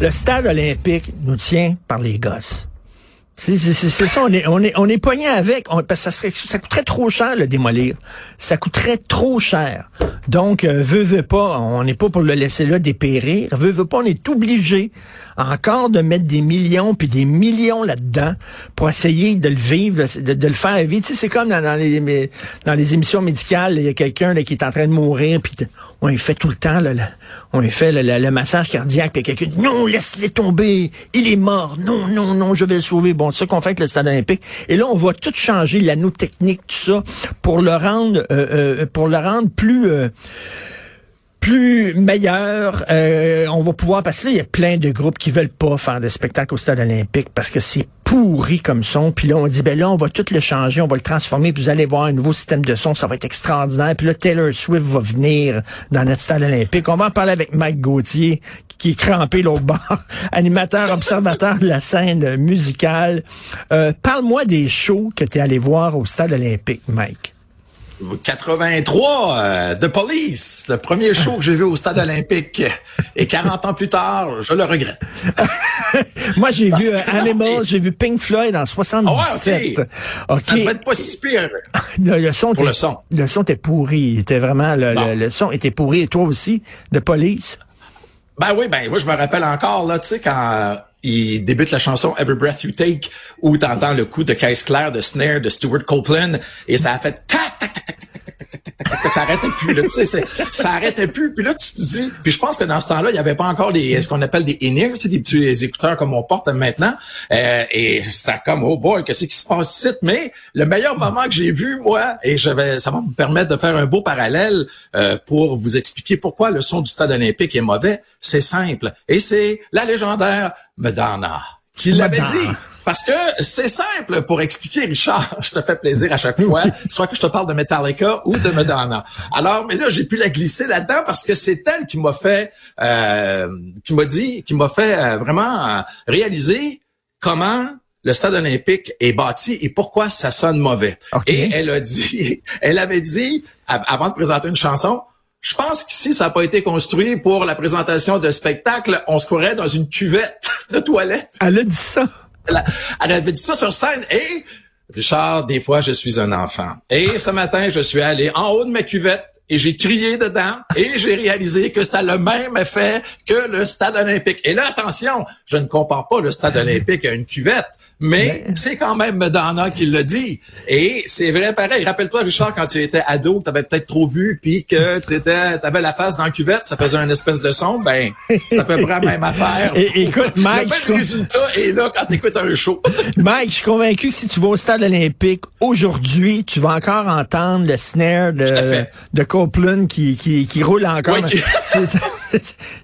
Le stade olympique nous tient par les gosses. C'est ça, on est, on est, on est avec, parce que ça, serait, ça coûterait trop cher le démolir. Ça coûterait trop cher. Donc, euh, veut, veut pas, on n'est pas pour le laisser là dépérir. Veut, veut pas, on est obligé encore de mettre des millions puis des millions là-dedans pour essayer de le vivre, de, le faire vivre. Tu sais, c'est comme dans, les, dans les émissions médicales, il y a quelqu'un qui est en train de mourir puis on lui fait tout le temps, là, on lui fait le, massage cardiaque puis quelqu'un dit non, laisse-le tomber, il est mort, non, non, non, je vais le sauver. C'est ça qu'on fait avec le stade olympique. Et là, on va tout changer, l'anneau technique, tout ça, pour le rendre, euh, euh, pour le rendre plus... euh, plus meilleur. On va pouvoir parce que là, il y a plein de groupes qui veulent pas faire de spectacle au stade olympique parce que c'est pourri comme son. Puis là, on dit ben là, on va tout le changer, on va le transformer, puis vous allez voir un nouveau système de son, ça va être extraordinaire. Puis là, Taylor Swift va venir dans notre stade olympique. On va en parler avec Mike Gauthier, qui est crampé l'autre bord, animateur, observateur de la scène musicale. Euh, Parle-moi des shows que tu es allé voir au stade olympique, Mike. 83 euh, de Police, le premier show que j'ai vu au stade olympique. Et 40 ans plus tard, je le regrette. Moi, j'ai vu euh, Animal, j'ai vu Pink Floyd en 77. Ah ouais, Ça devait être pas si pire. Le, le son Pour était- le son. Le son était pourri. Il était vraiment, le, Bon. le, le son était pourri. Et toi aussi, de police? Ben oui, ben moi je me rappelle encore là, tu sais quand euh, il débute la chanson Every Breath You Take où t'entends le coup de caisse claire de snare de Stuart Copeland et ça a fait tac tac ça arrêtait plus là, tu sais ça arrêtait plus puis là tu te dis puis je pense que dans ce temps-là il y avait pas encore des ce qu'on appelle des in-ear, tu sais des petits écouteurs comme on porte maintenant Euh, et ça comme oh boy qu'est-ce qui se passe ici mais le meilleur moment que j'ai vu moi et je vais ça va me permettre de faire un beau parallèle euh, pour vous expliquer pourquoi le son du stade olympique est mauvais c'est simple et c'est la légendaire Madonna qui l'avait dit parce que c'est simple pour expliquer, Richard. Je te fais plaisir à chaque fois, soit que je te parle de Metallica ou de Madonna. Alors, mais là, j'ai pu la glisser là-dedans parce que c'est elle qui m'a fait, euh, qui m'a dit, qui m'a fait euh, vraiment euh, réaliser comment le stade olympique est bâti et pourquoi ça sonne mauvais. Et elle a dit, elle avait dit, av- avant de présenter une chanson, je pense qu'ici, ça n'a pas été construit pour la présentation de spectacle. On se courait dans une cuvette de toilette. Elle a dit ça. Elle, a- elle avait dit ça sur scène et Richard, des fois, je suis un enfant. Et ce matin, je suis allé en haut de ma cuvette et j'ai crié dedans et j'ai réalisé que c'était le même effet que le stade olympique. Et là, attention, je ne compare pas le stade olympique à une cuvette, mais c'est quand même Madonna qui l'a dit. Et c'est vrai pareil. Rappelle-toi, Richard, quand tu étais ado, tu avais peut-être trop bu puis que tu avais la face dans la cuvette, ça faisait un espèce de son, ben, c'est à peu près la même affaire. Et- écoute, Mike, le même résultat est là quand tu écoutes un show. Mike, je suis convaincu que si tu vas au stade olympique aujourd'hui, tu vas encore entendre le snare de, de Copeland qui, qui, qui roule encore. Oui,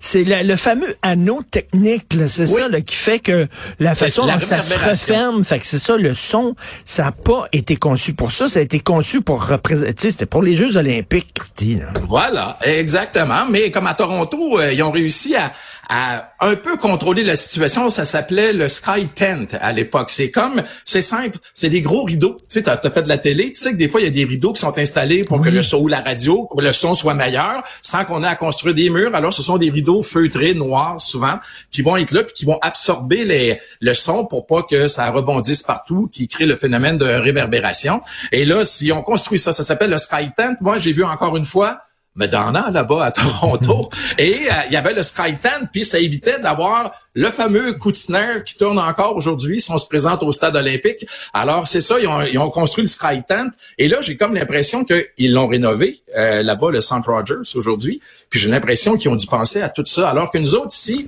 C'est- le, fameux anneau technique, c'est Oui. ça là, qui fait que la façon dont ça se referme, fait que c'est ça, le son, ça n'a pas été conçu pour ça, ça a été conçu pour représenter, c'était pour les Jeux olympiques, Christy. là. Voilà, exactement. Mais comme à Toronto, euh, ils ont réussi à, à un peu contrôler la situation. Ça s'appelait le Sky Tent à l'époque. C'est comme, c'est simple, c'est des gros rideaux. Tu sais, t'as as fait de la télé, tu sais que des fois, il y a des rideaux qui sont installés pour que le son ou la radio, pour que le son soit meilleur, sans qu'on ait à construire des murs. Alors, ce sont des rideaux feutrés, noirs, souvent, qui vont être là, puis qui vont absorber les, le son pour pas que ça rebondisse partout, qui crée le phénomène de réverbération. Et là, si on construit ça, ça s'appelle le Sky Tent. Moi, j'ai vu encore une fois mais dans an là-bas à Toronto. Et euh, il y avait le Sky Tent, puis ça évitait d'avoir le fameux snare qui tourne encore aujourd'hui si on se présente au stade olympique. Alors c'est ça, ils ont, ils ont, construit le Sky Tent. Et là, j'ai comme l'impression qu'ils l'ont rénové euh, là-bas, le St. Rogers aujourd'hui. Puis j'ai l'impression qu'ils ont dû penser à tout ça. Alors que nous autres ici,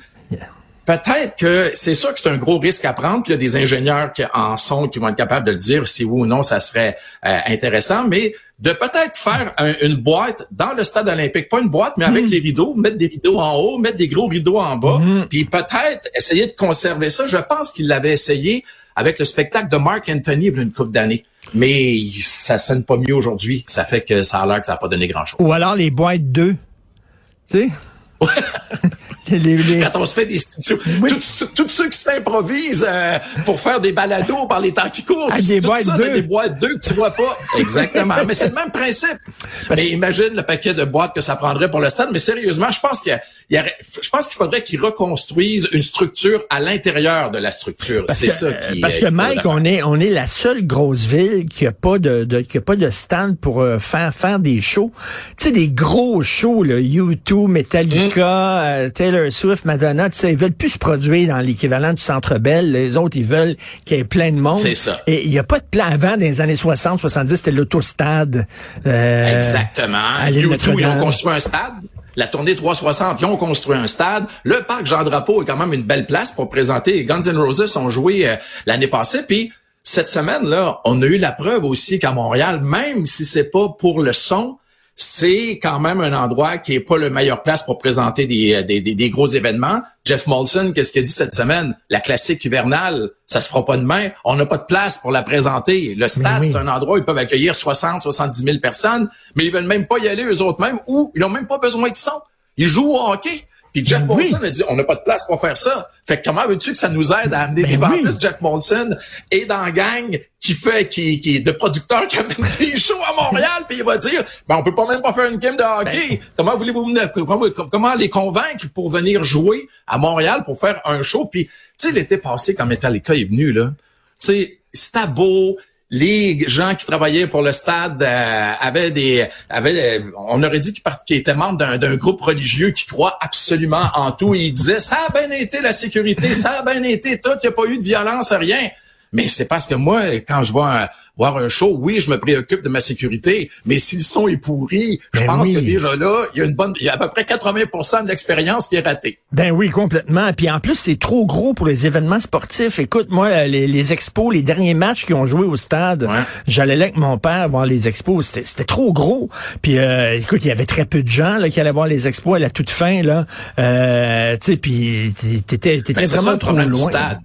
Peut-être que c'est sûr que c'est un gros risque à prendre, puis il y a des ingénieurs qui en sont qui vont être capables de le dire si oui ou non ça serait euh, intéressant, mais de peut-être faire une boîte dans le stade olympique, pas une boîte, mais avec hmm. les rideaux, mettre des rideaux en haut, mettre des gros rideaux en bas, hmm. puis peut-être essayer de conserver ça. Je pense qu'il l'avait essayé avec le spectacle de Mark Anthony il y a une couple d'années. Mais ça sonne pas mieux aujourd'hui. Ça fait que ça a l'air que ça n'a pas donné grand-chose. Ou alors les boîtes 2. Tu sais? les, Quand on se fait des studios, tous ceux qui s'improvisent euh, pour faire des balados par les temps qui courent, ah, des, boîtes ça, des boîtes deux que tu vois pas. Exactement. mais c'est le même principe. mais imagine le paquet de boîtes que ça prendrait pour le stade. Mais sérieusement, je pense qu'il y, a, je pense qu'il faudrait qu'ils reconstruisent une structure à l'intérieur de la structure. C'est ça qui. Parce que Mike, on est on est la seule grosse ville qui a pas de, de qui a pas de stand pour euh, faire faire des shows. Tu sais des gros shows là, U2, Metallica, euh, Taylor Swift, Madonna, tu sais, ils veulent plus se produire dans l'équivalent du Centre Bell. Les autres, ils veulent qu'il y ait plein de monde. C'est ça. Et il n'y a pas de plan avant, dans les années 60, 70, c'était l'autostade. Euh, Exactement. YouTube, ils ont construit un stade. La tournée 360, ils ont construit un stade. Le parc Jean-Drapeau est quand même une belle place pour présenter. Guns N' Roses ont joué euh, l'année passée. Puis cette semaine-là, on a eu la preuve aussi qu'à Montréal, même si c'est pas pour le son, c'est quand même un endroit qui est pas le meilleur place pour présenter des, des, des, gros événements. Jeff Molson, qu'est-ce qu'il a dit cette semaine? La classique hivernale, ça se fera pas demain. On n'a pas de place pour la présenter. Le stade, c'est un endroit où ils peuvent accueillir 60, 70 000 personnes, mais ils veulent même pas y aller eux autres mêmes ou ils n'ont même pas besoin de son. Ils jouent au hockey. Puis Jeff ben Molson a dit, on n'a pas de place pour faire ça. Fait que comment veux-tu que ça nous aide à amener ben des Jeff Molson est dans la gang qui fait, qui, qui est de producteur qui amène des shows à Montréal, puis il va dire, ben on peut pas même pas faire une game de hockey. Ben comment voulez-vous comment, comment, les convaincre pour venir jouer à Montréal pour faire un show? Puis, tu sais, l'été passé, quand Metallica est venu, là, tu sais, c'était beau, les gens qui travaillaient pour le stade euh, avaient des avaient on aurait dit qu'ils étaient membres d'un groupe religieux qui croit absolument en tout. Et ils disaient ça a bien été la sécurité ça a bien été tout il n'y a pas eu de violence rien mais c'est parce que moi, quand je vois voir un show, oui, je me préoccupe de ma sécurité, mais si le son est pourri, je ben pense que déjà là, il y a une bonne, il y a à peu près 80% de l'expérience qui est ratée. Ben oui, complètement. Puis en plus, c'est trop gros pour les événements sportifs. Écoute, moi, les, expos, les derniers matchs qui ont joué au stade, j'allais là avec mon père voir les expos. C'était trop gros. Puis euh, écoute, il y avait très peu de gens là, qui allaient voir les expos à la toute fin. Là. Euh, tu sais, puis t'étais ben, vraiment trop loin. Stade.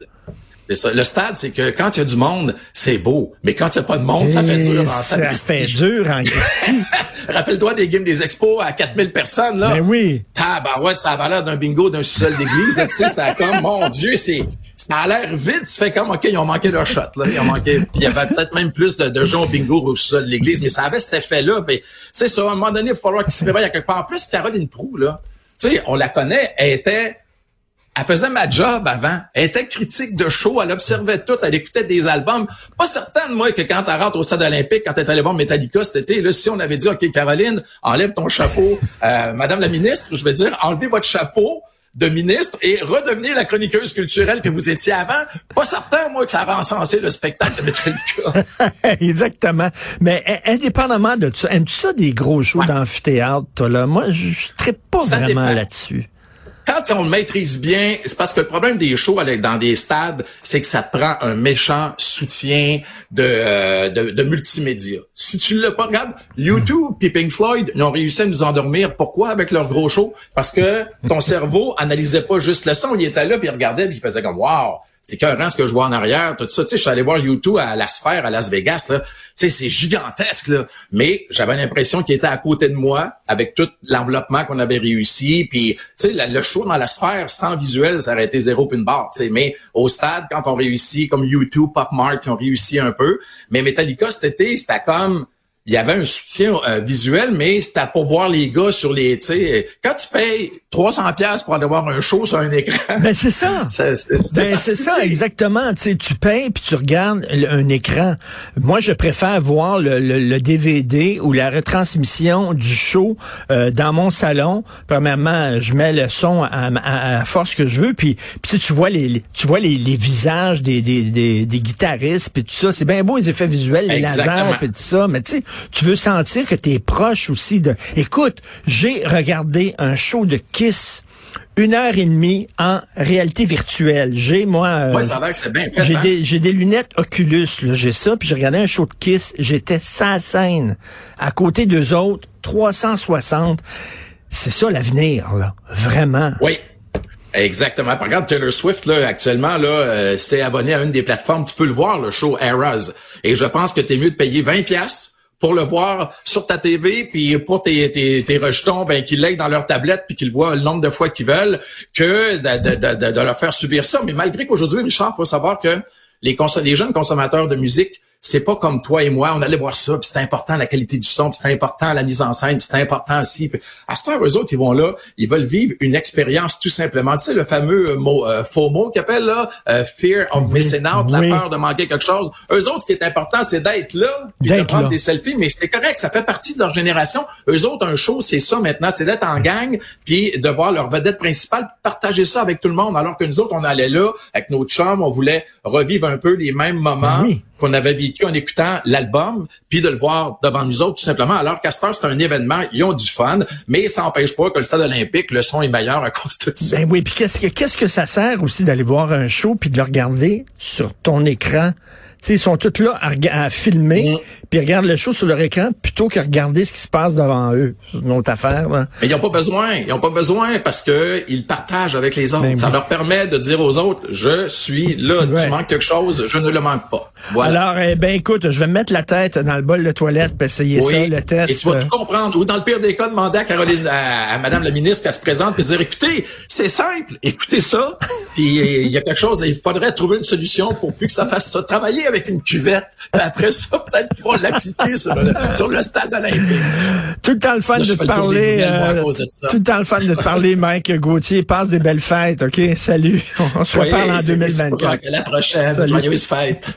C'est ça. Le stade, c'est que quand il y a du monde, c'est beau. Mais quand il n'y a pas de monde, ça fait dur en Ça fait dur en Rappelle-toi des games des expos à 4000 personnes, là. Mais ben oui. ouais, ça a l'air d'un bingo d'un sous-sol d'église. tu sais, c'était comme, mon Dieu, c'est, ça a l'air vite. Tu fais comme, OK, ils ont manqué leur shot, là. Ils ont manqué. Il y avait peut-être même plus de, de gens au bingo au sous-sol de l'église, mais ça avait cet effet-là. Mais c'est ça, à un moment donné, il va falloir qu'ils se réveillent à quelque part. En plus, Caroline Prou, là, tu sais, on la connaît, elle était elle faisait ma job avant. Elle était critique de show, elle observait tout, elle écoutait des albums. Pas certaine, moi, que quand elle rentre au stade olympique, quand elle est allée voir Metallica cet été, là, si on avait dit, OK, Caroline, enlève ton chapeau, euh, Madame la ministre, je vais dire, enlevez votre chapeau de ministre et redevenez la chroniqueuse culturelle que vous étiez avant. Pas certain, moi, que ça va encenser le spectacle de Metallica. Exactement. Mais indépendamment de ça, aimes-tu ça des gros shows d'amphithéâtre, là? Moi, je ne pas vraiment là-dessus quand on le maîtrise bien, c'est parce que le problème des shows dans des stades, c'est que ça te prend un méchant soutien de, euh, de, multimédia. Si tu l'as pas, regarde, YouTube et Pink Floyd, ils ont réussi à nous endormir. Pourquoi? Avec leur gros show? Parce que ton cerveau analysait pas juste le son, il était là, puis il regardait, puis il faisait comme « Wow! » c'est écœurant ce que je vois en arrière, tout ça. Tu sais, je suis allé voir YouTube à la sphère à Las Vegas, là. Tu sais, c'est gigantesque, là. Mais j'avais l'impression qu'il était à côté de moi, avec tout l'enveloppement qu'on avait réussi. Puis, tu sais, le show dans la sphère, sans visuel, ça aurait été zéro puis une barre, tu sais. Mais au stade, quand on réussit, comme YouTube, Pop Mart, qui ont réussi un peu. Mais Metallica, cet été, c'était comme il y avait un soutien euh, visuel, mais c'était pour voir les gars sur les, tu sais, quand tu payes 300 pièces pour aller voir un show sur un écran. Ben c'est ça. C'est ben, c'est ça exactement. Tu sais, tu payes puis tu regardes un écran. Moi, je préfère voir le, le, DVD ou la retransmission du show euh, dans mon salon. Premièrement, je mets le son à, à, à force que je veux, puis, puis tu vois les, tu vois les, les visages des, des, des, des guitaristes puis tout ça. C'est bien beau les effets visuels, les lasers puis tout ça, mais tu sais, tu veux sentir que tu es proche aussi de. Écoute, j'ai regardé un show de Kiss une heure et demie en réalité virtuelle. J'ai moi, euh, ça a que c'est bien j'ai hein? des j'ai des lunettes Oculus, j'ai ça, puis j'ai regardé un show de Kiss. J'étais sans scène, à côté d'eux autres, 360. C'est ça l'avenir, là, vraiment. Oui. Exactement. Par regarde Taylor Swift là actuellement là, euh, si t'es abonné à une des plateformes, tu peux le voir le show Eras. Et je pense que t'es mieux de payer 20 pièces pour le voir sur ta TV, puis pour tes, tes, tes rejetons, ben, qu'ils l'aient dans leur tablette, puis qu'ils voient le nombre de fois qu'ils veulent, que de, de, de, de, leur faire subir ça. Mais malgré qu'aujourd'hui, Richard, faut savoir que les, les jeunes consommateurs de musique c'est pas comme toi et moi, on allait voir ça, puis c'est important la qualité du son, puis c'est important la mise en scène, puis c'est important aussi. à ce temps, eux autres, ils vont là, ils veulent vivre une expérience tout simplement. Tu sais, le fameux euh, mot, euh, faux mot qu'ils appellent là, euh, fear of missing out, la peur de manquer quelque chose. Eux autres, ce qui est important, c'est d'être là, puis de prendre des selfies, mais c'est correct, ça fait partie de leur génération. Eux autres, un show, c'est ça maintenant, c'est d'être en gang, puis de voir leur vedette principale, partager ça avec tout le monde, alors que nous autres, on allait là, avec notre chums, on voulait revivre un peu les mêmes moments qu'on avait vécu en écoutant l'album, puis de le voir devant nous autres, tout simplement. Alors, Castor, c'est un événement, ils ont du fun, mais ça n'empêche pas que le stade olympique, le son est meilleur à cause de ça. Ben oui, puis qu'est-ce que, qu'est-ce que ça sert aussi d'aller voir un show puis de le regarder sur ton écran? ils sont tous là à, filmer, mm. puis regardent le show sur leur écran plutôt que regarder ce qui se passe devant eux. C'est une autre affaire. Là. Mais ils n'ont pas besoin. Ils n'ont pas besoin parce que ils partagent avec les autres. Ben ça leur permet de dire aux autres, je suis là. Tu manques quelque chose, je ne le manque pas. Voilà. Alors, eh ben écoute, je vais mettre la tête dans le bol de toilette pour essayer ça, le test. Et tu vas tout comprendre. Ou dans le pire des cas, demander à Caroline, à, Madame la ministre qu'elle se présente et dire, écoutez, c'est simple, écoutez ça. puis il y a quelque chose, il faudrait trouver une solution pour plus que ça fasse ça. Travailler avec une cuvette. après ça, peut-être vont l'appliquer sur, sur, le stade olympique. Tout le temps le fun de te parler. Euh, tout le temps le fun de te parler, Mike Gauthier. Passe des belles fêtes, OK? Salut. On se reparle en 2024. À la prochaine. Joyeuse fête.